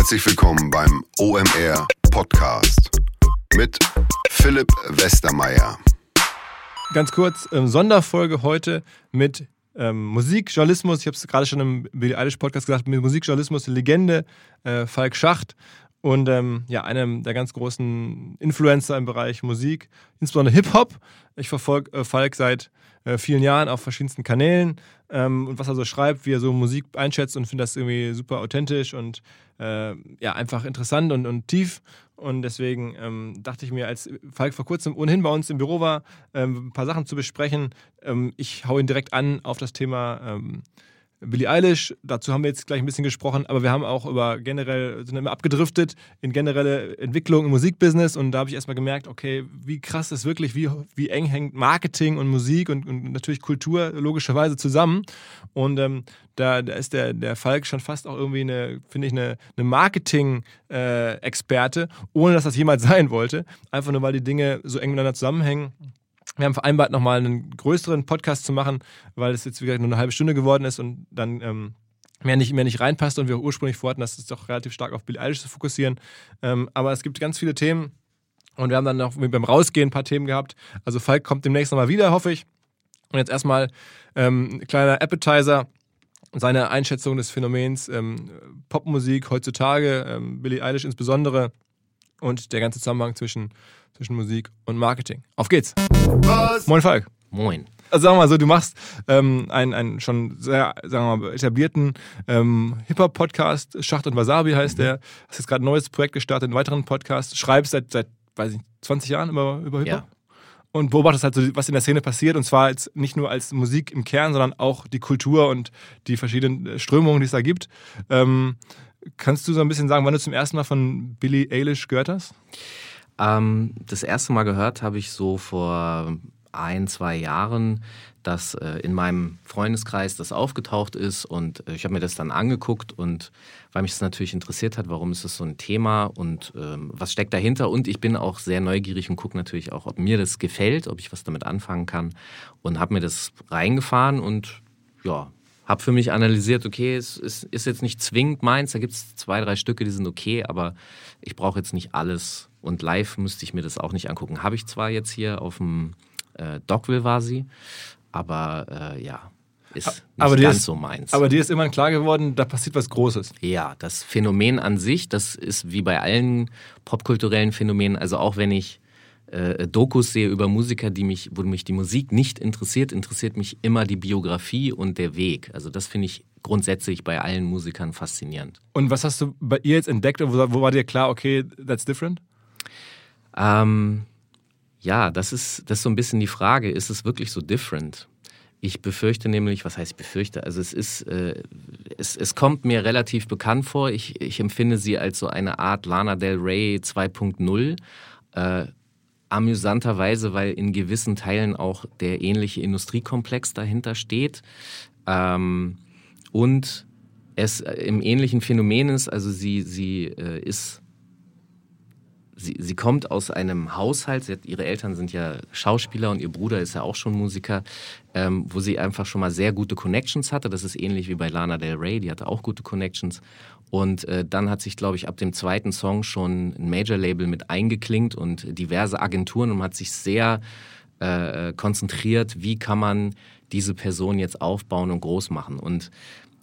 Herzlich willkommen beim OMR Podcast mit Philipp Westermeier. Ganz kurz, ähm, Sonderfolge heute mit ähm, Musikjournalismus. Ich habe es gerade schon im Billy Eilish Podcast gesagt, mit Musikjournalismus Legende äh, Falk Schacht und ähm, ja, einem der ganz großen Influencer im Bereich Musik, insbesondere Hip-Hop. Ich verfolge äh, Falk seit äh, vielen Jahren auf verschiedensten Kanälen ähm, und was er so schreibt, wie er so Musik einschätzt und finde das irgendwie super authentisch und äh, ja, einfach interessant und, und tief. Und deswegen ähm, dachte ich mir, als Falk vor kurzem ohnehin bei uns im Büro war, ähm, ein paar Sachen zu besprechen, ähm, ich hau ihn direkt an auf das Thema ähm, Billie Eilish, dazu haben wir jetzt gleich ein bisschen gesprochen, aber wir haben auch über generell, sind immer abgedriftet in generelle Entwicklung im Musikbusiness und da habe ich erstmal gemerkt, okay, wie krass ist wirklich, wie, wie eng hängt Marketing und Musik und, und natürlich Kultur logischerweise zusammen. Und ähm, da, da ist der, der Falk schon fast auch irgendwie eine, finde ich, eine, eine Marketing-Experte, äh, ohne dass das jemals sein wollte. Einfach nur, weil die Dinge so eng miteinander zusammenhängen. Wir haben vereinbart, nochmal einen größeren Podcast zu machen, weil es jetzt, wie nur eine halbe Stunde geworden ist und dann ähm, mehr, nicht, mehr nicht reinpasst und wir ursprünglich vorhatten, das ist doch relativ stark auf Billie Eilish zu fokussieren. Ähm, aber es gibt ganz viele Themen und wir haben dann noch beim Rausgehen ein paar Themen gehabt. Also Falk kommt demnächst nochmal wieder, hoffe ich. Und jetzt erstmal ähm, ein kleiner Appetizer seine Einschätzung des Phänomens ähm, Popmusik heutzutage, ähm, Billie Eilish insbesondere und der ganze Zusammenhang zwischen zwischen Musik und Marketing. Auf geht's. Was? Moin Falk. Moin. Also sagen wir mal so, du machst ähm, einen, einen schon sehr, sagen wir mal, etablierten ähm, Hip-Hop-Podcast, Schacht und Wasabi heißt mhm. der. Hast jetzt gerade ein neues Projekt gestartet, einen weiteren Podcast, schreibst seit, seit weiß ich, 20 Jahren über, über Hip-Hop. Ja. Und beobachtest halt so, was in der Szene passiert. Und zwar jetzt nicht nur als Musik im Kern, sondern auch die Kultur und die verschiedenen Strömungen, die es da gibt. Ähm, kannst du so ein bisschen sagen, wann du zum ersten Mal von Billie Eilish gehört hast? Ähm, das erste Mal gehört habe ich so vor ein, zwei Jahren, dass äh, in meinem Freundeskreis das aufgetaucht ist und äh, ich habe mir das dann angeguckt und weil mich das natürlich interessiert hat, warum ist das so ein Thema und ähm, was steckt dahinter? Und ich bin auch sehr neugierig und gucke natürlich auch, ob mir das gefällt, ob ich was damit anfangen kann und habe mir das reingefahren und ja, habe für mich analysiert, okay, es ist, ist jetzt nicht zwingend meins, da gibt es zwei, drei Stücke, die sind okay, aber ich brauche jetzt nicht alles und live müsste ich mir das auch nicht angucken. Habe ich zwar jetzt hier auf dem äh, Dockville war sie, aber äh, ja, ist nicht aber ganz ist, so meins. Aber dir ist immer klar geworden, da passiert was Großes. Ja, das Phänomen an sich, das ist wie bei allen popkulturellen Phänomenen, also auch wenn ich äh, Dokus sehe über Musiker, die mich, wo mich die Musik nicht interessiert, interessiert mich immer die Biografie und der Weg. Also das finde ich grundsätzlich bei allen Musikern faszinierend. Und was hast du bei ihr jetzt entdeckt und wo, wo war dir klar, okay, that's different? Ähm, ja, das ist, das ist so ein bisschen die Frage, ist es wirklich so different? Ich befürchte nämlich, was heißt ich befürchte? Also es ist, äh, es, es kommt mir relativ bekannt vor. Ich, ich empfinde sie als so eine Art Lana Del Rey 2.0. Äh, amüsanterweise, weil in gewissen Teilen auch der ähnliche Industriekomplex dahinter steht. Ähm, und es äh, im ähnlichen Phänomen ist, also sie, sie äh, ist sie, sie kommt aus einem Haushalt, hat, ihre Eltern sind ja Schauspieler und ihr Bruder ist ja auch schon Musiker, ähm, wo sie einfach schon mal sehr gute Connections hatte. Das ist ähnlich wie bei Lana Del Rey, die hatte auch gute Connections. Und äh, dann hat sich, glaube ich, ab dem zweiten Song schon ein Major-Label mit eingeklinkt und diverse Agenturen und hat sich sehr äh, konzentriert, wie kann man diese Person jetzt aufbauen und groß machen. Und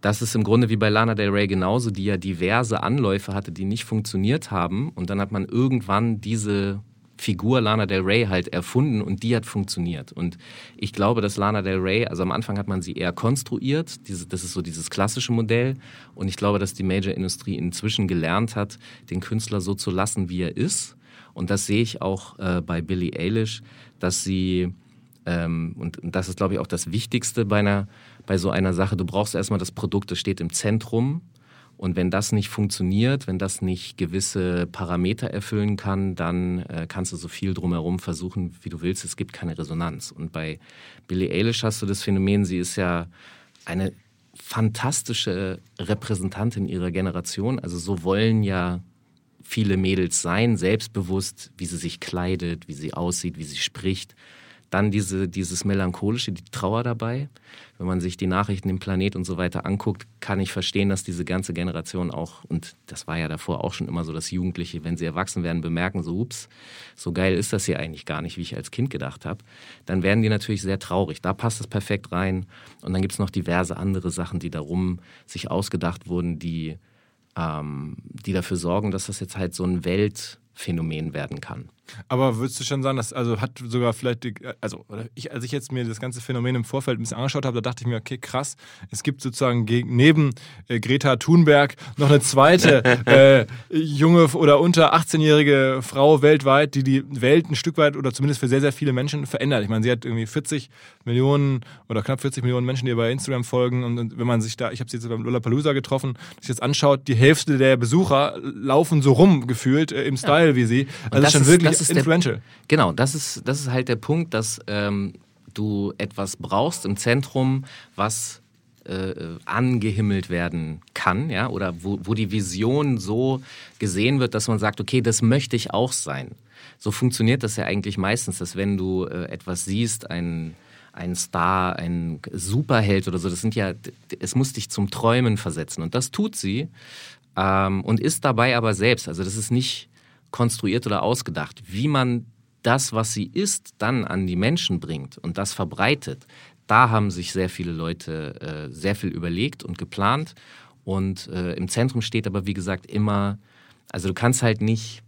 das ist im Grunde wie bei Lana Del Rey genauso, die ja diverse Anläufe hatte, die nicht funktioniert haben. Und dann hat man irgendwann diese Figur Lana Del Rey halt erfunden und die hat funktioniert. Und ich glaube, dass Lana Del Rey, also am Anfang hat man sie eher konstruiert, diese, das ist so dieses klassische Modell. Und ich glaube, dass die Major-Industrie inzwischen gelernt hat, den Künstler so zu lassen, wie er ist. Und das sehe ich auch äh, bei Billie Eilish, dass sie, ähm, und, und das ist, glaube ich, auch das Wichtigste bei einer bei so einer Sache. Du brauchst erstmal das Produkt, das steht im Zentrum. Und wenn das nicht funktioniert, wenn das nicht gewisse Parameter erfüllen kann, dann äh, kannst du so viel drumherum versuchen, wie du willst. Es gibt keine Resonanz. Und bei Billie Eilish hast du das Phänomen, sie ist ja eine fantastische Repräsentantin ihrer Generation. Also so wollen ja viele Mädels sein, selbstbewusst, wie sie sich kleidet, wie sie aussieht, wie sie spricht. Dann diese, dieses melancholische, die Trauer dabei. Wenn man sich die Nachrichten im Planet und so weiter anguckt, kann ich verstehen, dass diese ganze Generation auch, und das war ja davor auch schon immer so, dass Jugendliche, wenn sie erwachsen werden, bemerken, so, ups, so geil ist das hier eigentlich gar nicht, wie ich als Kind gedacht habe. Dann werden die natürlich sehr traurig. Da passt es perfekt rein. Und dann gibt es noch diverse andere Sachen, die darum sich ausgedacht wurden, die, ähm, die dafür sorgen, dass das jetzt halt so ein Weltphänomen werden kann. Aber würdest du schon sagen, dass also hat sogar vielleicht, die, also ich, als ich jetzt mir das ganze Phänomen im Vorfeld ein bisschen angeschaut habe, da dachte ich mir, okay, krass, es gibt sozusagen gegen, neben äh, Greta Thunberg noch eine zweite äh, junge oder unter 18-jährige Frau weltweit, die die Welt ein Stück weit oder zumindest für sehr, sehr viele Menschen verändert. Ich meine, sie hat irgendwie 40 Millionen oder knapp 40 Millionen Menschen, die ihr bei Instagram folgen und, wenn man sich da, ich habe sie jetzt beim Lollapalooza getroffen, sich jetzt anschaut, die Hälfte der Besucher laufen so rum gefühlt äh, im Style ja. wie sie. Also schon ist, wirklich das ist influential. Der, genau, das ist, das ist halt der Punkt, dass ähm, du etwas brauchst im Zentrum, was äh, angehimmelt werden kann, ja, oder wo, wo die Vision so gesehen wird, dass man sagt, okay, das möchte ich auch sein. So funktioniert das ja eigentlich meistens, dass wenn du äh, etwas siehst, ein ein Star, ein Superheld oder so, das sind ja, es muss dich zum Träumen versetzen. Und das tut sie ähm, und ist dabei aber selbst. Also das ist nicht konstruiert oder ausgedacht. Wie man das, was sie ist, dann an die Menschen bringt und das verbreitet, da haben sich sehr viele Leute äh, sehr viel überlegt und geplant. Und äh, im Zentrum steht aber, wie gesagt, immer, also du kannst halt nicht,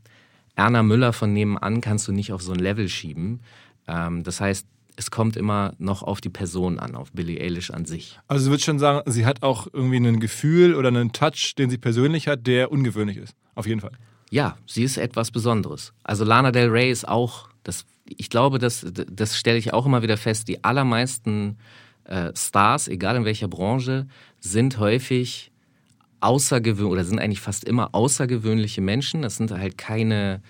Erna Müller von nebenan kannst du nicht auf so ein Level schieben. Ähm, das heißt, es kommt immer noch auf die Person an, auf Billie Eilish an sich. Also du würdest schon sagen, sie hat auch irgendwie ein Gefühl oder einen Touch, den sie persönlich hat, der ungewöhnlich ist. Auf jeden Fall. Ja, sie ist etwas Besonderes. Also Lana Del Rey ist auch, das, ich glaube, das, das stelle ich auch immer wieder fest, die allermeisten äh, Stars, egal in welcher Branche, sind häufig außergewöhnlich oder sind eigentlich fast immer außergewöhnliche Menschen. Das sind halt keine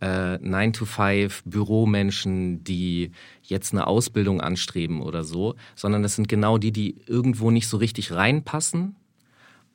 äh, 9-to-5 Büromenschen, die jetzt eine Ausbildung anstreben oder so, sondern das sind genau die, die irgendwo nicht so richtig reinpassen,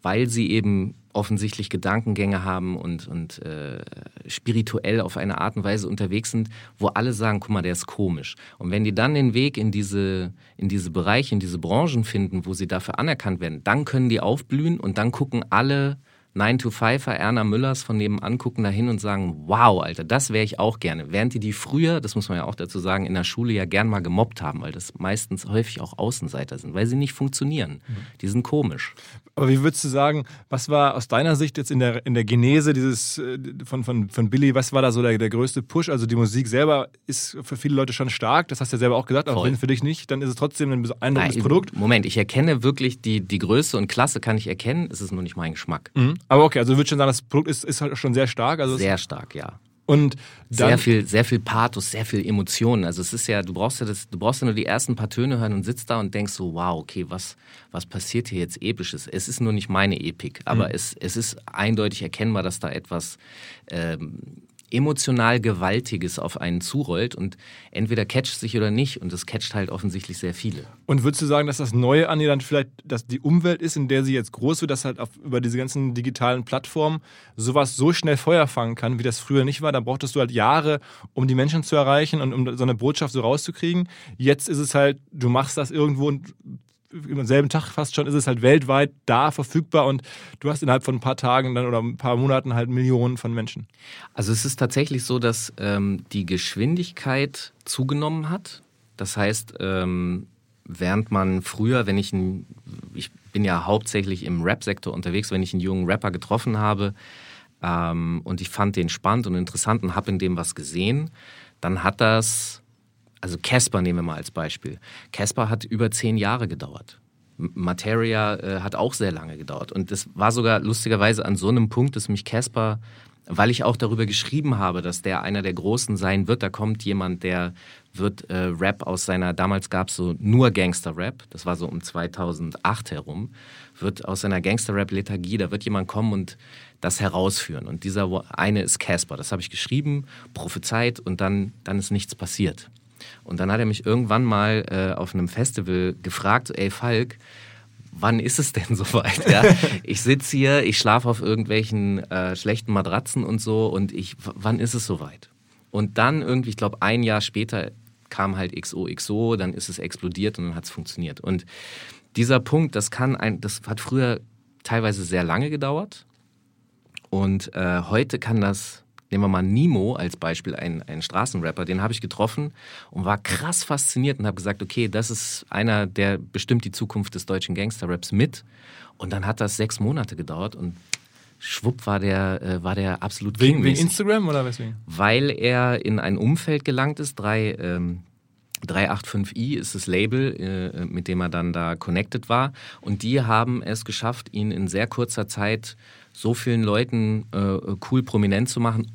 weil sie eben offensichtlich Gedankengänge haben und, und äh, spirituell auf eine Art und Weise unterwegs sind, wo alle sagen, guck mal, der ist komisch. Und wenn die dann den Weg in diese, in diese Bereiche, in diese Branchen finden, wo sie dafür anerkannt werden, dann können die aufblühen und dann gucken alle 9-to-5er Erna Müllers von nebenan gucken da hin und sagen, wow, Alter, das wäre ich auch gerne. Während die die früher, das muss man ja auch dazu sagen, in der Schule ja gern mal gemobbt haben, weil das meistens häufig auch Außenseiter sind, weil sie nicht funktionieren. Mhm. Die sind komisch. Aber wie würdest du sagen, was war aus deiner Sicht jetzt in der, in der Genese dieses äh, von, von, von Billy, was war da so der, der größte Push? Also die Musik selber ist für viele Leute schon stark, das hast du ja selber auch gesagt, aber wenn für dich nicht, dann ist es trotzdem ein beeindruckendes Produkt. Moment, ich erkenne wirklich die, die Größe und Klasse kann ich erkennen, es ist nur nicht mein Geschmack. Mhm. Aber okay, also du würdest schon sagen, das Produkt ist, ist halt schon sehr stark. Also sehr stark, ja. Und sehr viel, sehr viel Pathos, sehr viel Emotionen. Also es ist ja, du brauchst ja das, du brauchst ja nur die ersten paar Töne hören und sitzt da und denkst so, wow, okay, was, was passiert hier jetzt Episches? Es ist nur nicht meine Epik, aber mhm. es, es ist eindeutig erkennbar, dass da etwas ähm, emotional Gewaltiges auf einen zurollt und entweder catcht sich oder nicht und es catcht halt offensichtlich sehr viele. Und würdest du sagen, dass das Neue an ihr dann vielleicht, dass die Umwelt ist, in der sie jetzt groß wird, dass halt auf, über diese ganzen digitalen Plattformen sowas so schnell Feuer fangen kann, wie das früher nicht war? Da brauchtest du halt Jahre, um die Menschen zu erreichen und um so eine Botschaft so rauszukriegen. Jetzt ist es halt, du machst das irgendwo und am selben Tag fast schon ist es halt weltweit da verfügbar und du hast innerhalb von ein paar Tagen dann oder ein paar Monaten halt Millionen von Menschen. Also es ist tatsächlich so, dass ähm, die Geschwindigkeit zugenommen hat. Das heißt, ähm, während man früher, wenn ich ein, ich bin ja hauptsächlich im Rap-Sektor unterwegs, wenn ich einen jungen Rapper getroffen habe ähm, und ich fand den spannend und interessant und habe in dem was gesehen, dann hat das also Casper nehmen wir mal als Beispiel. Casper hat über zehn Jahre gedauert. Materia äh, hat auch sehr lange gedauert. Und das war sogar lustigerweise an so einem Punkt, dass mich Casper, weil ich auch darüber geschrieben habe, dass der einer der Großen sein wird, da kommt jemand, der wird äh, Rap aus seiner, damals gab es so nur Gangster-Rap, das war so um 2008 herum, wird aus seiner Gangster-Rap-Lethargie, da wird jemand kommen und das herausführen. Und dieser eine ist Casper, das habe ich geschrieben, prophezeit und dann, dann ist nichts passiert. Und dann hat er mich irgendwann mal äh, auf einem Festival gefragt, ey Falk, wann ist es denn soweit? Ja? ich sitze hier, ich schlafe auf irgendwelchen äh, schlechten Matratzen und so und ich, wann ist es soweit? Und dann irgendwie, ich glaube, ein Jahr später kam halt XOXO, dann ist es explodiert und dann hat es funktioniert. Und dieser Punkt, das kann ein, das hat früher teilweise sehr lange gedauert. Und äh, heute kann das, nehmen wir mal Nemo als Beispiel, ein, ein Straßenrapper, den habe ich getroffen und war krass fasziniert und habe gesagt, okay, das ist einer, der bestimmt die Zukunft des deutschen Gangsterraps mit. Und dann hat das sechs Monate gedauert und schwupp war der, äh, war der absolut wegen, wegen Instagram oder weswegen? Weil er in ein Umfeld gelangt ist, drei, ähm, 385i ist das Label, äh, mit dem er dann da connected war. Und die haben es geschafft, ihn in sehr kurzer Zeit so vielen Leuten äh, cool prominent zu machen.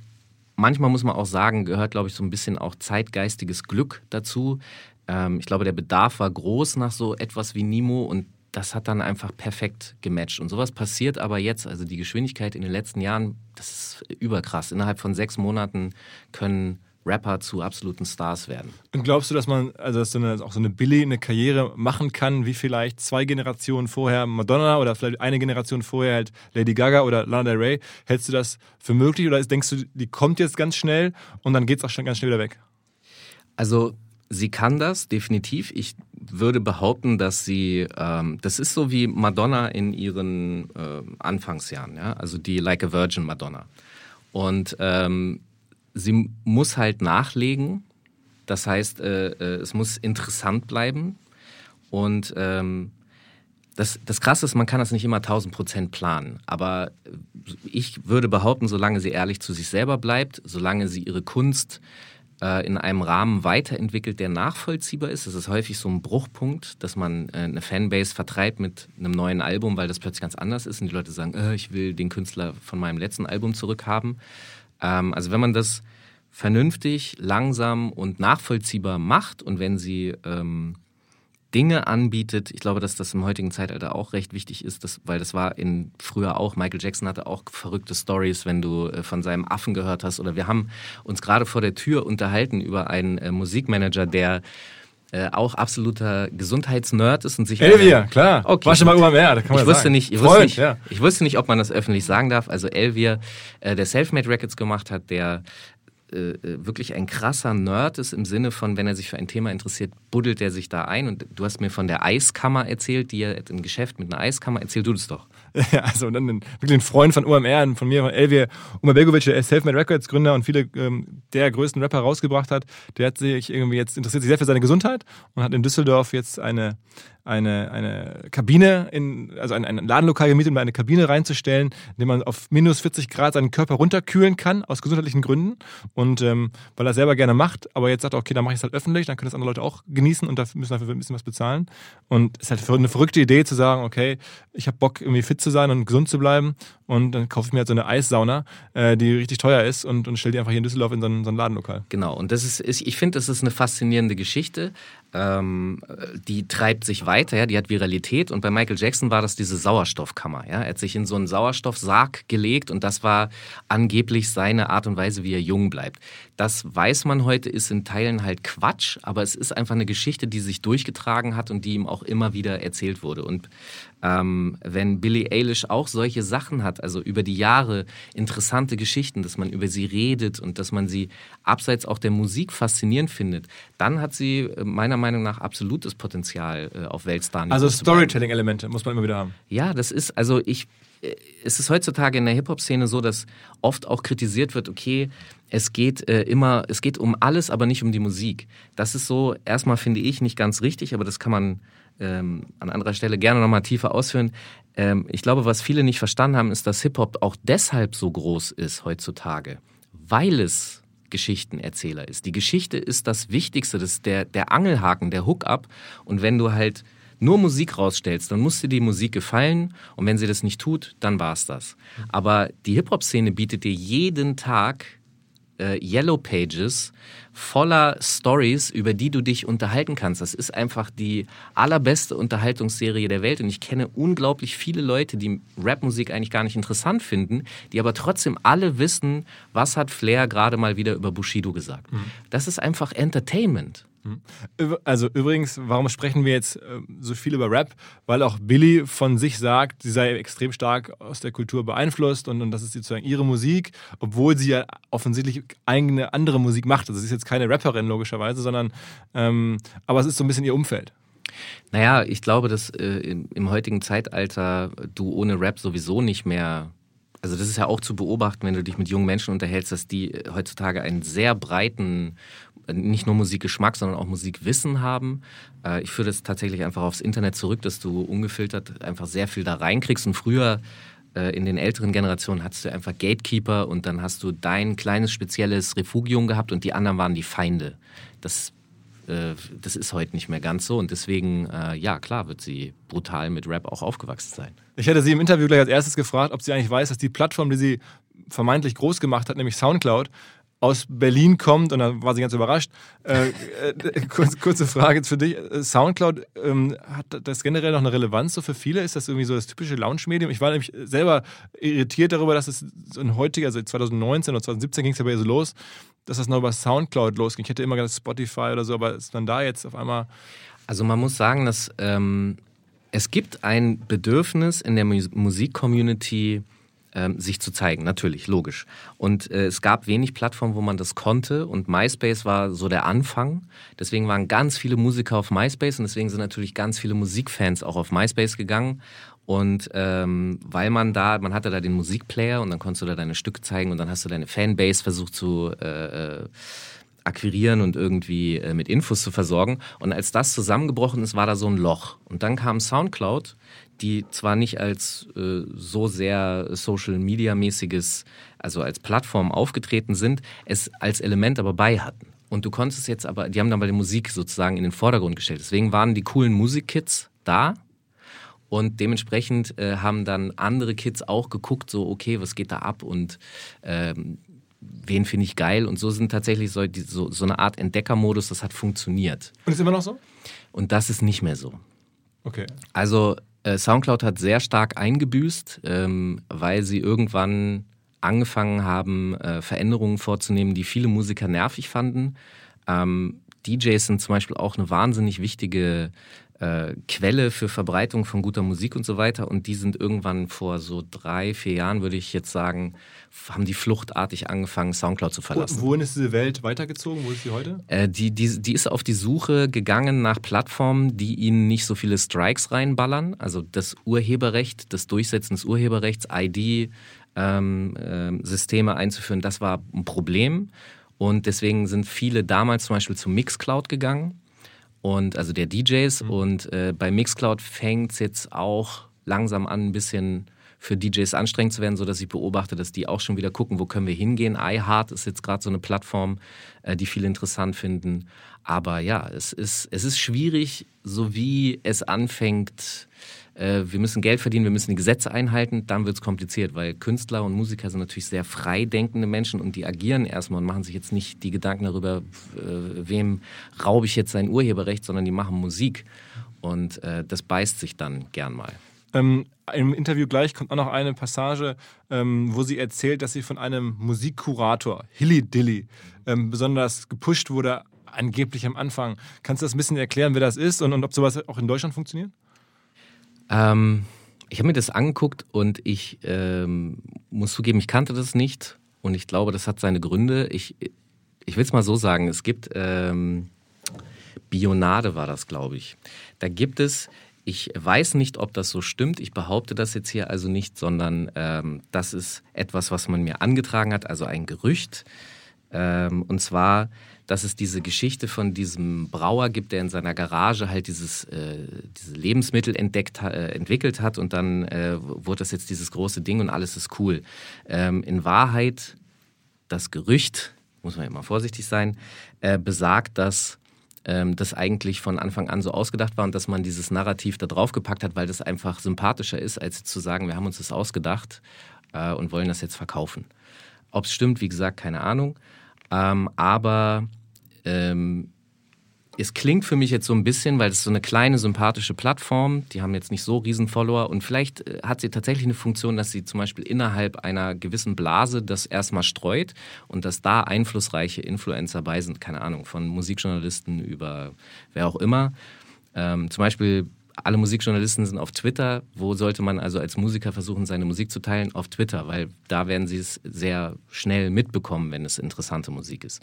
Manchmal muss man auch sagen, gehört, glaube ich, so ein bisschen auch zeitgeistiges Glück dazu. Ähm, ich glaube, der Bedarf war groß nach so etwas wie Nimo und das hat dann einfach perfekt gematcht. Und sowas passiert aber jetzt, also die Geschwindigkeit in den letzten Jahren, das ist überkrass. Innerhalb von sechs Monaten können Rapper zu absoluten Stars werden. Und glaubst du, dass man, also dass so eine, auch so eine Billy eine Karriere machen kann, wie vielleicht zwei Generationen vorher Madonna oder vielleicht eine Generation vorher halt Lady Gaga oder Lana Del Rey? Hältst du das für möglich oder denkst du, die kommt jetzt ganz schnell und dann geht es auch schon ganz schnell wieder weg? Also sie kann das definitiv. Ich würde behaupten, dass sie, ähm, das ist so wie Madonna in ihren äh, Anfangsjahren, ja, also die Like a Virgin Madonna. Und ähm, sie muss halt nachlegen. Das heißt, äh, äh, es muss interessant bleiben. Und ähm, das, das Krasse ist, man kann das nicht immer 1000 Prozent planen. Aber ich würde behaupten, solange sie ehrlich zu sich selber bleibt, solange sie ihre Kunst äh, in einem Rahmen weiterentwickelt, der nachvollziehbar ist. Das ist häufig so ein Bruchpunkt, dass man äh, eine Fanbase vertreibt mit einem neuen Album, weil das plötzlich ganz anders ist und die Leute sagen, äh, ich will den Künstler von meinem letzten Album zurückhaben. Ähm, also wenn man das vernünftig, langsam und nachvollziehbar macht und wenn sie ähm, Dinge anbietet. Ich glaube, dass das im heutigen Zeitalter auch recht wichtig ist, dass, weil das war in früher auch. Michael Jackson hatte auch verrückte Stories, wenn du äh, von seinem Affen gehört hast. Oder wir haben uns gerade vor der Tür unterhalten über einen äh, Musikmanager, der äh, auch absoluter Gesundheitsnerd ist und sich. Elvia, klar. Okay. War schon mal UMR, da kann man ich wusste sagen. Nicht, ich, Freund, wusste nicht, ja. ich wusste nicht, ob man das öffentlich sagen darf. Also Elvia, äh, der Selfmade Records gemacht hat, der äh, äh, wirklich ein krasser Nerd ist im Sinne von, wenn er sich für ein Thema interessiert, buddelt er sich da ein. Und du hast mir von der Eiskammer erzählt, die er im Geschäft mit einer Eiskammer. Erzähl du das doch. Ja, also und dann ein, wirklich ein Freund von OMR und von mir, von Elvir Umabegovic, der Selfmade Records Gründer und viele ähm, der größten Rapper rausgebracht hat, der hat sich irgendwie jetzt interessiert sich sehr für seine Gesundheit und hat in Düsseldorf jetzt eine eine, eine Kabine, in, also ein, ein Ladenlokal gemietet, um eine Kabine reinzustellen, in dem man auf minus 40 Grad seinen Körper runterkühlen kann, aus gesundheitlichen Gründen. Und ähm, weil er selber gerne macht, aber jetzt sagt er, okay, dann mache ich es halt öffentlich, dann können das andere Leute auch genießen und dafür müssen dafür ein bisschen was bezahlen. Und es ist halt eine verrückte Idee zu sagen, okay, ich habe Bock, irgendwie fit zu sein und gesund zu bleiben. Und dann kaufe ich mir halt so eine Eissauna, äh, die richtig teuer ist und, und stelle die einfach hier in Düsseldorf in so ein, so ein Ladenlokal. Genau, und das ist, ich finde, das ist eine faszinierende Geschichte ähm, die treibt sich weiter, ja, die hat Viralität. Und bei Michael Jackson war das diese Sauerstoffkammer. Ja. Er hat sich in so einen Sauerstoffsarg gelegt und das war angeblich seine Art und Weise, wie er jung bleibt. Das weiß man heute, ist in Teilen halt Quatsch, aber es ist einfach eine Geschichte, die sich durchgetragen hat und die ihm auch immer wieder erzählt wurde. Und ähm, wenn Billie Eilish auch solche Sachen hat, also über die Jahre interessante Geschichten, dass man über sie redet und dass man sie abseits auch der Musik faszinierend findet, dann hat sie äh, meiner Meinung nach absolutes Potenzial äh, auf Weltstar. Also Storytelling-Elemente muss man immer wieder haben. Ja, das ist, also ich, äh, es ist heutzutage in der Hip-Hop-Szene so, dass oft auch kritisiert wird, okay, es geht äh, immer, es geht um alles, aber nicht um die Musik. Das ist so, erstmal finde ich nicht ganz richtig, aber das kann man ähm, an anderer Stelle gerne nochmal tiefer ausführen. Ähm, ich glaube, was viele nicht verstanden haben, ist, dass Hip-Hop auch deshalb so groß ist heutzutage, weil es Geschichtenerzähler ist. Die Geschichte ist das Wichtigste, das ist der, der Angelhaken, der Hook-up. Und wenn du halt nur Musik rausstellst, dann muss dir die Musik gefallen und wenn sie das nicht tut, dann war es das. Aber die Hip-Hop-Szene bietet dir jeden Tag äh, Yellow Pages voller Stories, über die du dich unterhalten kannst. Das ist einfach die allerbeste Unterhaltungsserie der Welt und ich kenne unglaublich viele Leute, die Rapmusik eigentlich gar nicht interessant finden, die aber trotzdem alle wissen, was hat Flair gerade mal wieder über Bushido gesagt. Mhm. Das ist einfach Entertainment. Also übrigens, warum sprechen wir jetzt äh, so viel über Rap? Weil auch Billy von sich sagt, sie sei extrem stark aus der Kultur beeinflusst und, und das ist sozusagen ihre Musik, obwohl sie ja offensichtlich eigene andere Musik macht. Also sie ist jetzt keine Rapperin logischerweise, sondern ähm, aber es ist so ein bisschen ihr Umfeld. Naja, ich glaube, dass äh, im, im heutigen Zeitalter du ohne Rap sowieso nicht mehr also das ist ja auch zu beobachten, wenn du dich mit jungen Menschen unterhältst, dass die heutzutage einen sehr breiten nicht nur Musikgeschmack, sondern auch Musikwissen haben. Äh, ich führe das tatsächlich einfach aufs Internet zurück, dass du ungefiltert einfach sehr viel da reinkriegst. Und früher äh, in den älteren Generationen hattest du einfach Gatekeeper und dann hast du dein kleines spezielles Refugium gehabt und die anderen waren die Feinde. Das äh, das ist heute nicht mehr ganz so und deswegen, ja klar, wird sie brutal mit Rap auch aufgewachsen sein. Ich hätte sie im Interview gleich als erstes gefragt, ob sie eigentlich weiß, dass die Plattform, die sie vermeintlich groß gemacht hat, nämlich Soundcloud, aus Berlin kommt und da war sie ganz überrascht. Äh, äh, kurz, kurze Frage für dich. Soundcloud, ähm, hat das generell noch eine Relevanz so für viele? Ist das irgendwie so das typische Launch-Medium? Ich war nämlich selber irritiert darüber, dass es so ein heutiger, also 2019 oder 2017 ging es ja bei so los, dass das noch über Soundcloud losging. Ich hätte immer gedacht Spotify oder so, aber ist dann da jetzt auf einmal... Also man muss sagen, dass ähm, es gibt ein Bedürfnis in der Musik-Community, ähm, sich zu zeigen, natürlich, logisch. Und äh, es gab wenig Plattformen, wo man das konnte und MySpace war so der Anfang. Deswegen waren ganz viele Musiker auf MySpace und deswegen sind natürlich ganz viele Musikfans auch auf MySpace gegangen. Und ähm, weil man da, man hatte da den Musikplayer und dann konntest du da deine Stücke zeigen und dann hast du deine Fanbase versucht zu äh, äh akquirieren und irgendwie äh, mit Infos zu versorgen. Und als das zusammengebrochen ist, war da so ein Loch. Und dann kam Soundcloud die zwar nicht als äh, so sehr Social Media mäßiges, also als Plattform aufgetreten sind, es als Element aber bei hatten. Und du konntest jetzt aber, die haben dann bei der Musik sozusagen in den Vordergrund gestellt. Deswegen waren die coolen Musikkits da. Und dementsprechend äh, haben dann andere Kids auch geguckt, so, okay, was geht da ab und ähm, wen finde ich geil. Und so sind tatsächlich so, so, so eine Art Entdeckermodus, das hat funktioniert. Und ist immer noch so? Und das ist nicht mehr so. Okay. Also äh, Soundcloud hat sehr stark eingebüßt, ähm, weil sie irgendwann angefangen haben, äh, Veränderungen vorzunehmen, die viele Musiker nervig fanden. Ähm, DJs sind zum Beispiel auch eine wahnsinnig wichtige äh, Quelle für Verbreitung von guter Musik und so weiter. Und die sind irgendwann vor so drei, vier Jahren, würde ich jetzt sagen, haben die fluchtartig angefangen, Soundcloud zu verlassen. Wohin ist diese Welt weitergezogen? Wo ist sie heute? Äh, die, die, die ist auf die Suche gegangen nach Plattformen, die ihnen nicht so viele Strikes reinballern. Also das Urheberrecht, das Durchsetzen des Urheberrechts, ID, ähm, äh, einzuführen, das war ein Problem. Und deswegen sind viele damals zum Beispiel zu Mixcloud gegangen und also der DJs. Mhm. Und äh, bei Mixcloud fängt es jetzt auch langsam an, ein bisschen für DJs anstrengend zu werden, sodass ich beobachte, dass die auch schon wieder gucken, wo können wir hingehen. iHeart ist jetzt gerade so eine Plattform, äh, die viele interessant finden. Aber ja, es ist, es ist schwierig, so wie es anfängt, äh, wir müssen Geld verdienen, wir müssen die Gesetze einhalten, dann wird es kompliziert, weil Künstler und Musiker sind natürlich sehr frei denkende Menschen und die agieren erstmal und machen sich jetzt nicht die Gedanken darüber, äh, wem raube ich jetzt sein Urheberrecht, sondern die machen Musik. Und äh, das beißt sich dann gern mal. Ähm, Im Interview gleich kommt auch noch eine Passage, ähm, wo sie erzählt, dass sie von einem Musikkurator, Hilly Dilly, ähm, besonders gepusht wurde, angeblich am Anfang. Kannst du das ein bisschen erklären, wer das ist und, und ob sowas auch in Deutschland funktioniert? Ähm, ich habe mir das angeguckt und ich ähm, muss zugeben, ich kannte das nicht und ich glaube, das hat seine Gründe. Ich, ich will es mal so sagen, es gibt ähm, Bionade war das, glaube ich. Da gibt es, ich weiß nicht, ob das so stimmt, ich behaupte das jetzt hier also nicht, sondern ähm, das ist etwas, was man mir angetragen hat, also ein Gerücht. Ähm, und zwar dass es diese Geschichte von diesem Brauer gibt, der in seiner Garage halt dieses äh, diese Lebensmittel entdeckt, äh, entwickelt hat und dann äh, wurde das jetzt dieses große Ding und alles ist cool. Ähm, in Wahrheit, das Gerücht, muss man immer vorsichtig sein, äh, besagt, dass ähm, das eigentlich von Anfang an so ausgedacht war und dass man dieses Narrativ da drauf gepackt hat, weil das einfach sympathischer ist, als zu sagen, wir haben uns das ausgedacht äh, und wollen das jetzt verkaufen. Ob es stimmt, wie gesagt, keine Ahnung. Ähm, aber ähm, es klingt für mich jetzt so ein bisschen, weil es so eine kleine, sympathische Plattform, die haben jetzt nicht so riesen Follower und vielleicht äh, hat sie tatsächlich eine Funktion, dass sie zum Beispiel innerhalb einer gewissen Blase das erstmal streut und dass da einflussreiche Influencer bei sind, keine Ahnung, von Musikjournalisten über wer auch immer. Ähm, zum Beispiel alle Musikjournalisten sind auf Twitter. Wo sollte man also als Musiker versuchen, seine Musik zu teilen? Auf Twitter, weil da werden sie es sehr schnell mitbekommen, wenn es interessante Musik ist.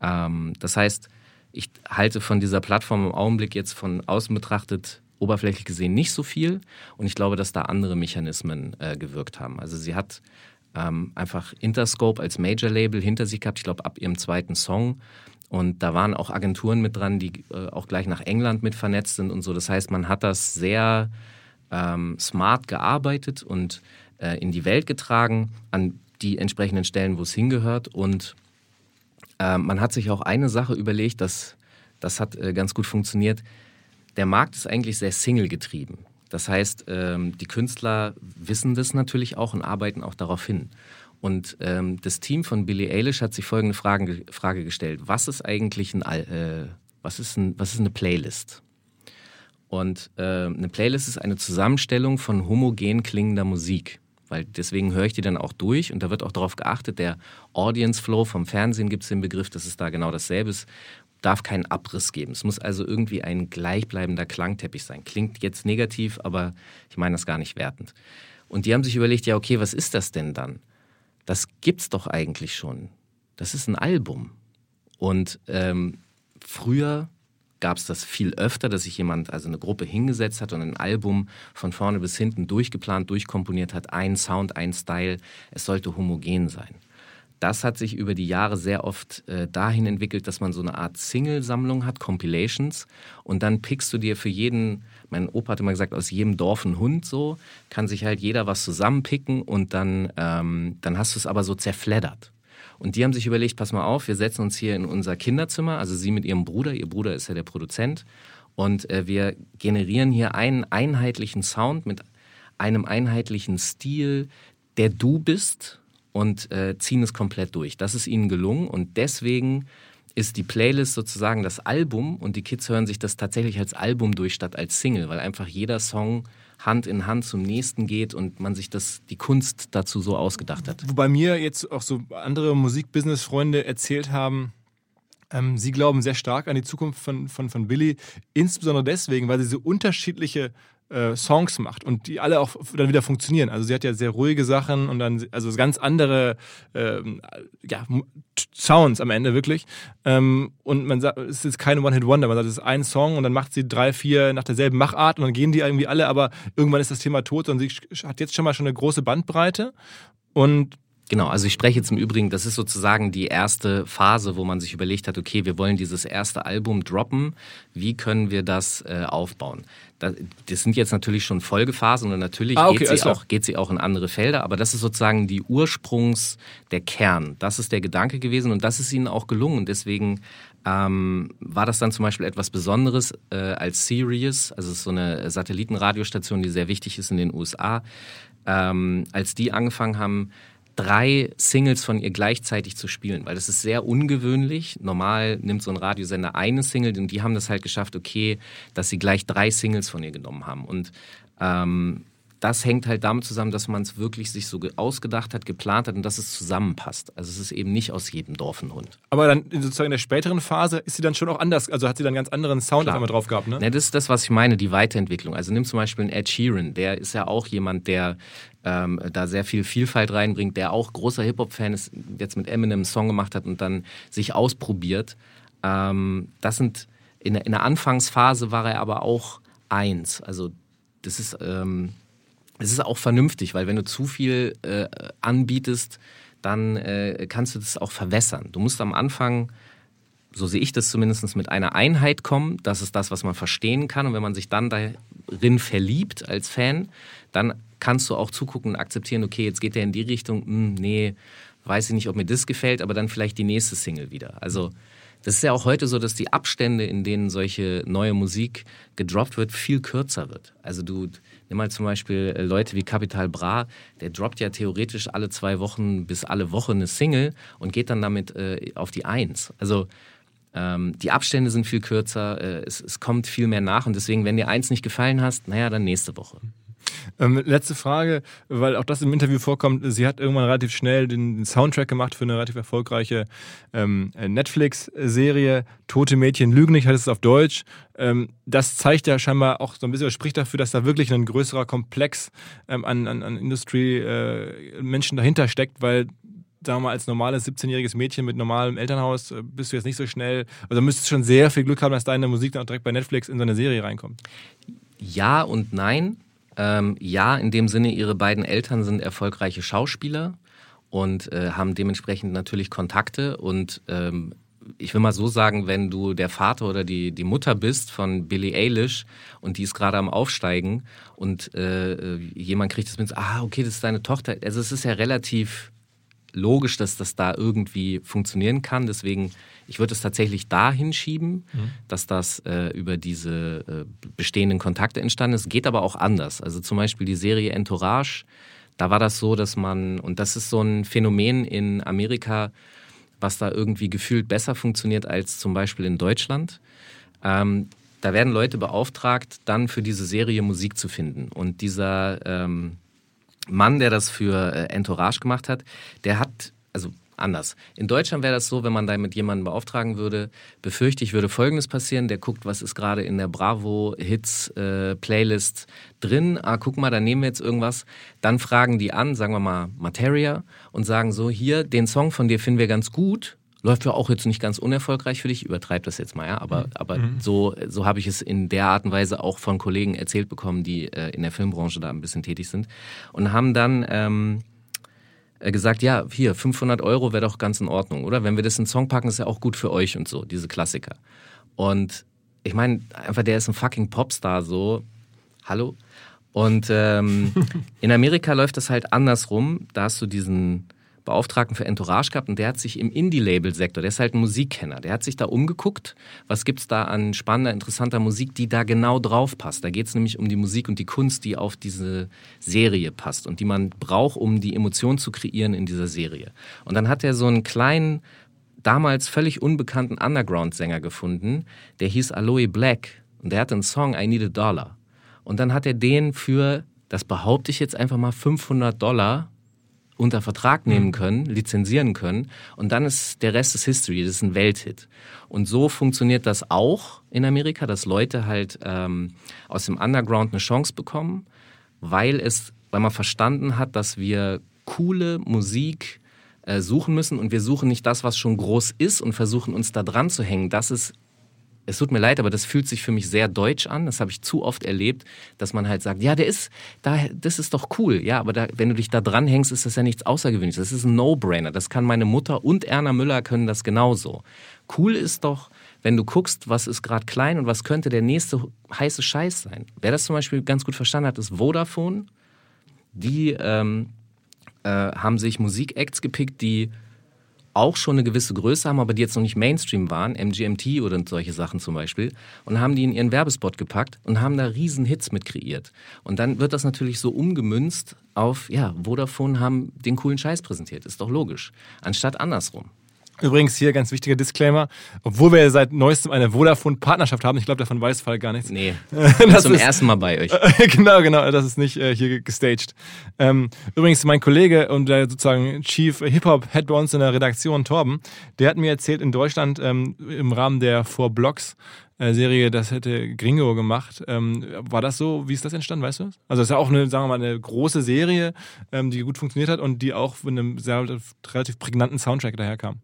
Ähm, das heißt, ich halte von dieser Plattform im Augenblick jetzt von außen betrachtet oberflächlich gesehen nicht so viel. Und ich glaube, dass da andere Mechanismen äh, gewirkt haben. Also sie hat ähm, einfach Interscope als Major-Label hinter sich gehabt, ich glaube ab ihrem zweiten Song. Und da waren auch Agenturen mit dran, die äh, auch gleich nach England mit vernetzt sind und so. Das heißt, man hat das sehr ähm, smart gearbeitet und äh, in die Welt getragen, an die entsprechenden Stellen, wo es hingehört. Und äh, man hat sich auch eine Sache überlegt, das, das hat äh, ganz gut funktioniert. Der Markt ist eigentlich sehr Single getrieben. Das heißt, ähm, die Künstler wissen das natürlich auch und arbeiten auch darauf hin. Und ähm, das Team von Billie Eilish hat sich folgende Fragen, Frage gestellt. Was ist eigentlich ein, äh, was ist ein, was ist eine Playlist? Und äh, eine Playlist ist eine Zusammenstellung von homogen klingender Musik weil deswegen höre ich die dann auch durch und da wird auch darauf geachtet, der Audience Flow vom Fernsehen gibt es den Begriff, das ist da genau dasselbe, es darf keinen Abriss geben. Es muss also irgendwie ein gleichbleibender Klangteppich sein. Klingt jetzt negativ, aber ich meine das gar nicht wertend. Und die haben sich überlegt, ja okay, was ist das denn dann? Das gibt's doch eigentlich schon. Das ist ein Album. Und ähm, früher gab es das viel öfter, dass sich jemand, also eine Gruppe hingesetzt hat und ein Album von vorne bis hinten durchgeplant, durchkomponiert hat, ein Sound, ein Style. Es sollte homogen sein. Das hat sich über die Jahre sehr oft äh, dahin entwickelt, dass man so eine Art Single-Sammlung hat, Compilations, und dann pickst du dir für jeden, mein Opa hat immer gesagt, aus jedem Dorf ein Hund so, kann sich halt jeder was zusammenpicken und dann, ähm, dann hast du es aber so zerfleddert. Und die haben sich überlegt, pass mal auf, wir setzen uns hier in unser Kinderzimmer, also sie mit ihrem Bruder, ihr Bruder ist ja der Produzent, und äh, wir generieren hier einen einheitlichen Sound mit einem einheitlichen Stil, der du bist und äh, ziehen es komplett durch. Das ist ihnen gelungen und deswegen ist die Playlist sozusagen das Album und die Kids hören sich das tatsächlich als Album durch statt als Single, weil einfach jeder Song Hand in Hand zum nächsten geht und man sich das, die Kunst dazu so ausgedacht hat. Wobei mir jetzt auch so andere Musikbusiness-Freunde erzählt haben, ähm, sie glauben sehr stark an die Zukunft von, von, von Billy, insbesondere deswegen, weil sie so unterschiedliche äh, Songs macht und die alle auch dann wieder funktionieren. Also sie hat ja sehr ruhige Sachen und dann also ganz andere ähm, ja, Sounds am Ende wirklich. Ähm, und man sagt, es ist keine One-Hit-Wonder, man sagt, es ist ein Song und dann macht sie drei, vier nach derselben Machart und dann gehen die irgendwie alle, aber irgendwann ist das Thema tot und sie hat jetzt schon mal schon eine große Bandbreite und Genau, also ich spreche jetzt im Übrigen, das ist sozusagen die erste Phase, wo man sich überlegt hat, okay, wir wollen dieses erste Album droppen, wie können wir das äh, aufbauen? Das, das, sind jetzt natürlich schon Folgephasen und natürlich ah, okay, geht, sie auch, geht sie auch in andere Felder, aber das ist sozusagen die Ursprungs, der Kern. Das ist der Gedanke gewesen und das ist ihnen auch gelungen. Und deswegen ähm, war das dann zum Beispiel etwas Besonderes äh, als Sirius, also so eine Satellitenradiostation, die sehr wichtig ist in den USA, ähm, als die angefangen haben, drei Singles von ihr gleichzeitig zu spielen, weil das ist sehr ungewöhnlich. Normal nimmt so ein Radiosender eine Single und die haben das halt geschafft, okay, dass sie gleich drei Singles von ihr genommen haben. Und ähm, das hängt halt damit zusammen, dass man es wirklich sich so ausgedacht hat, geplant hat und dass es zusammenpasst. Also es ist eben nicht aus jedem Dorf ein Hund. Aber dann sozusagen in der späteren Phase ist sie dann schon auch anders, also hat sie dann einen ganz anderen Sound Klar. auf einmal drauf gehabt, ne? Ja, das ist das, was ich meine, die Weiterentwicklung. Also nimm zum Beispiel einen Ed Sheeran, der ist ja auch jemand, der ähm, da sehr viel Vielfalt reinbringt, der auch großer Hip-Hop-Fan ist, jetzt mit Eminem einen Song gemacht hat und dann sich ausprobiert. Ähm, das sind, in, in der Anfangsphase war er aber auch eins. Also das ist... Ähm, es ist auch vernünftig, weil wenn du zu viel äh, anbietest, dann äh, kannst du das auch verwässern. Du musst am Anfang, so sehe ich das zumindest, mit einer Einheit kommen. Das ist das, was man verstehen kann. Und wenn man sich dann darin verliebt als Fan, dann kannst du auch zugucken und akzeptieren, okay, jetzt geht der in die Richtung, hm, nee, weiß ich nicht, ob mir das gefällt, aber dann vielleicht die nächste Single wieder. Also das ist ja auch heute so, dass die Abstände, in denen solche neue Musik gedroppt wird, viel kürzer wird. Also du nimm mal zum Beispiel äh, Leute wie Capital Bra, der droppt ja theoretisch alle zwei Wochen bis alle Woche eine Single und geht dann damit äh, auf die Eins. Also Ähm, die Abstände sind viel kürzer, äh, es, es kommt viel mehr nach und deswegen, wenn dir eins nicht gefallen hast, naja, dann nächste Woche. Ähm, letzte Frage, weil auch das im Interview vorkommt. Sie hat irgendwann relativ schnell den, Soundtrack gemacht für eine relativ erfolgreiche ähm, Netflix-Serie. Tote Mädchen lügen nicht, heißt es auf Deutsch. Ähm, das zeigt ja scheinbar auch so ein bisschen, spricht dafür, dass da wirklich ein größerer Komplex ähm, an, an, an Industrie-Menschen äh, dahinter steckt, weil sagen wir mal, als normales 17-jähriges Mädchen mit normalem Elternhaus äh, bist du jetzt nicht so schnell, also müsstest schon sehr viel Glück haben, dass deine Musik dann auch direkt bei Netflix in so eine Serie reinkommt. Ja und nein. Ähm, ja, in dem Sinne, ihre beiden Eltern sind erfolgreiche Schauspieler und äh, haben dementsprechend natürlich Kontakte. Und ähm, ich will mal so sagen, wenn du der Vater oder die, die Mutter bist von Billie Eilish und die ist gerade am Aufsteigen und äh, jemand kriegt das mit, ah, okay, das ist deine Tochter. Also es ist ja relativ logisch, dass das da irgendwie funktionieren kann. Deswegen, ich würde es tatsächlich da hinschieben, mhm. dass das äh, über diese äh, bestehenden Kontakte entstanden ist. Geht aber auch anders. Also zum Beispiel die Serie Entourage, da war das so, dass man, und das ist so ein Phänomen in Amerika, was da irgendwie gefühlt besser funktioniert als zum Beispiel in Deutschland. Ähm, da werden Leute beauftragt, dann für diese Serie Musik zu finden. Und dieser ähm, Mann, der das für äh, Entourage gemacht hat, der hat, also anders. In Deutschland wäre das so, wenn man da mit jemandem beauftragen würde, befürchte ich, würde Folgendes passieren. Der guckt, was ist gerade in der Bravo-Hits-Playlist äh, drin. Ah, guck mal, da nehmen wir jetzt irgendwas. Dann fragen die an, sagen wir mal Materia, und sagen so, hier, den Song von dir finden wir ganz gut läuft ja auch jetzt nicht ganz unerfolgreich für dich, ich übertreibe das jetzt mal, ja, aber, mhm. aber mhm. so, so habe ich es in der Art und Weise auch von Kollegen erzählt bekommen, die äh, in der Filmbranche da ein bisschen tätig sind und haben dann ähm, äh, gesagt, ja, hier, 500 Euro wäre doch ganz in Ordnung, oder? Wenn wir das in den Song packen, ist ja auch gut für euch und so, diese Klassiker. Und ich meine, einfach der ist ein fucking Popstar, so, hallo? Und ähm, in Amerika läuft das halt andersrum, da hast du diesen Beauftragten für Entourage gehabt und der hat sich im Indie-Label-Sektor, der ist halt ein Musikkenner, der hat sich da umgeguckt, was gibt es da an spannender, interessanter Musik, die da genau drauf passt. Da geht es nämlich um die Musik und die Kunst, die auf diese Serie passt und die man braucht, um die Emotion zu kreieren in dieser Serie. Und dann hat er so einen kleinen, damals völlig unbekannten Underground-Sänger gefunden, der hieß Aloe Black und der hatte einen Song I Need a Dollar. Und dann hat er den für, das behaupte ich jetzt einfach mal, 500 Dollar unter Vertrag nehmen mhm. können, lizenzieren können und dann ist der Rest des History, das ist ein Welthit. Und so funktioniert das auch in Amerika, dass Leute halt ähm, aus dem Underground eine Chance bekommen, weil es, weil man verstanden hat, dass wir coole Musik äh, suchen müssen und wir suchen nicht das, was schon groß ist und versuchen uns da dran zu hängen. Das ist es tut mir leid, aber das fühlt sich für mich sehr deutsch an. Das habe ich zu oft erlebt, dass man halt sagt, ja, der ist, da, das ist doch cool. Ja, aber da, wenn du dich da dran hängst, ist das ja nichts Außergewöhnliches. Das ist ein No-Brainer. Das kann meine Mutter und Erna Müller können das genauso. Cool ist doch, wenn du guckst, was ist gerade klein und was könnte der nächste heiße Scheiß sein. Wer das zum Beispiel ganz gut verstanden hat, ist Vodafone. Die ähm, äh, haben sich Musikacts gepickt, die auch schon eine gewisse Größe haben, aber die jetzt noch nicht Mainstream waren, MGMT oder solche Sachen zum Beispiel, und haben die in ihren Werbespot gepackt und haben da riesen Hits mit kreiert. Und dann wird das natürlich so umgemünzt auf, ja, Vodafone haben den coolen Scheiß präsentiert, ist doch logisch, anstatt andersrum. Übrigens hier ganz wichtiger Disclaimer, obwohl wir seit neuestem eine Vodafone-Partnerschaft haben, ich glaube, davon weiß Fall gar nichts. Nee, das zum ist, ersten Mal bei euch. genau, genau, das ist nicht äh, hier gestaged. Ähm, übrigens, mein Kollege und der sozusagen Chief Hip-Hop-Head bei uns in der Redaktion, Torben, der hat mir erzählt, in Deutschland ähm, im Rahmen der Four Blocks äh, Serie, das hätte Gringo gemacht. Ähm, war das so? Wie ist das entstanden? Weißt du das? Also, das ist ja auch eine, sagen wir mal, eine große Serie, ähm, die gut funktioniert hat und die auch mit einem sehr relativ prägnanten Soundtrack daherkam.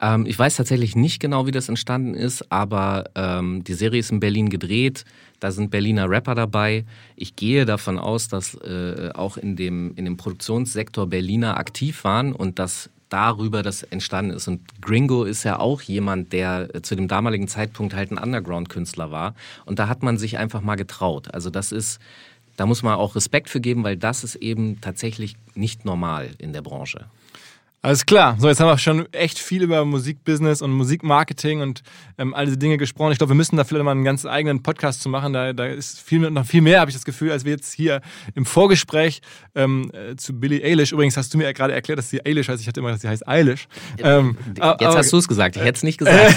Ähm, ich weiß tatsächlich nicht genau, wie das entstanden ist, aber ähm, die Serie ist in Berlin gedreht. Da sind Berliner Rapper dabei. Ich gehe davon aus, dass äh, auch in dem, in dem Produktionssektor Berliner aktiv waren und dass darüber das entstanden ist. Und Gringo ist ja auch jemand, der äh, zu dem damaligen Zeitpunkt halt ein Underground-Künstler war. Und da hat man sich einfach mal getraut. Also das ist, da muss man auch Respekt für geben, weil das ist eben tatsächlich nicht normal in der Branche. Alles klar. So, jetzt haben wir schon echt viel über Musikbusiness und Musikmarketing und ähm, all diese Dinge gesprochen. Ich glaube, wir müssen da vielleicht mal einen ganz eigenen Podcast zu machen. Da, da ist viel, noch viel mehr, habe ich das Gefühl, als wir jetzt hier im Vorgespräch ähm, äh, zu Billie Eilish. Übrigens hast du mir ja gerade erklärt, dass sie Eilish heißt. Ich hatte immer, dass sie heißt Eilish. Ähm, jetzt aber, hast du es gesagt. Ich hätte es nicht gesagt.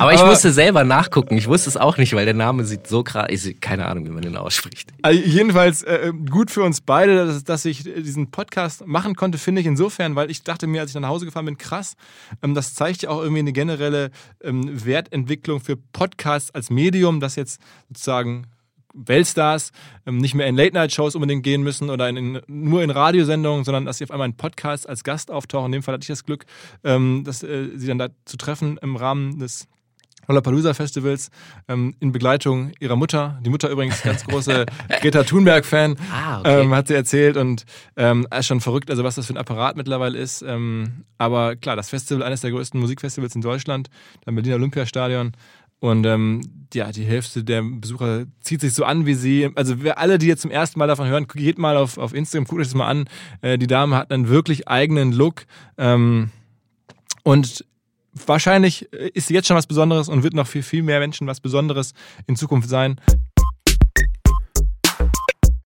aber ich aber, musste selber nachgucken. Ich wusste es auch nicht, weil der Name sieht so krass. Keine Ahnung, wie man den ausspricht. Also jedenfalls äh, gut für uns beide, dass, dass ich diesen Podcast machen konnte, finde ich insofern, weil ich dachte mir, als ich nach Hause gefahren bin, krass. Ähm, das zeigt ja auch irgendwie eine generelle ähm, Wertentwicklung für Podcasts als Medium, dass jetzt sozusagen Weltstars ähm, nicht mehr in Late-Night-Shows unbedingt gehen müssen oder in, in, nur in Radiosendungen, sondern dass sie auf einmal in Podcasts als Gast auftauchen. In dem Fall hatte ich das Glück, ähm, dass äh, sie dann da zu treffen im Rahmen des Lollapalooza Festivals ähm, in Begleitung ihrer Mutter. Die Mutter übrigens ganz große Greta Thunberg-Fan, ah, okay. ähm, hat sie erzählt und ähm, ist schon verrückt, also was das für ein Apparat mittlerweile ist. Ähm, aber klar, das Festival, eines der größten Musikfestivals in Deutschland, beim Berliner Olympiastadion. Und ähm, ja, die Hälfte der Besucher zieht sich so an wie sie. Also wir alle, die jetzt zum ersten Mal davon hören, geht mal auf, auf Instagram, guckt euch das mal an. Äh, die Dame hat einen wirklich eigenen Look. Ähm, und wahrscheinlich ist sie jetzt schon was Besonderes und wird noch für viel mehr Menschen was Besonderes in Zukunft sein.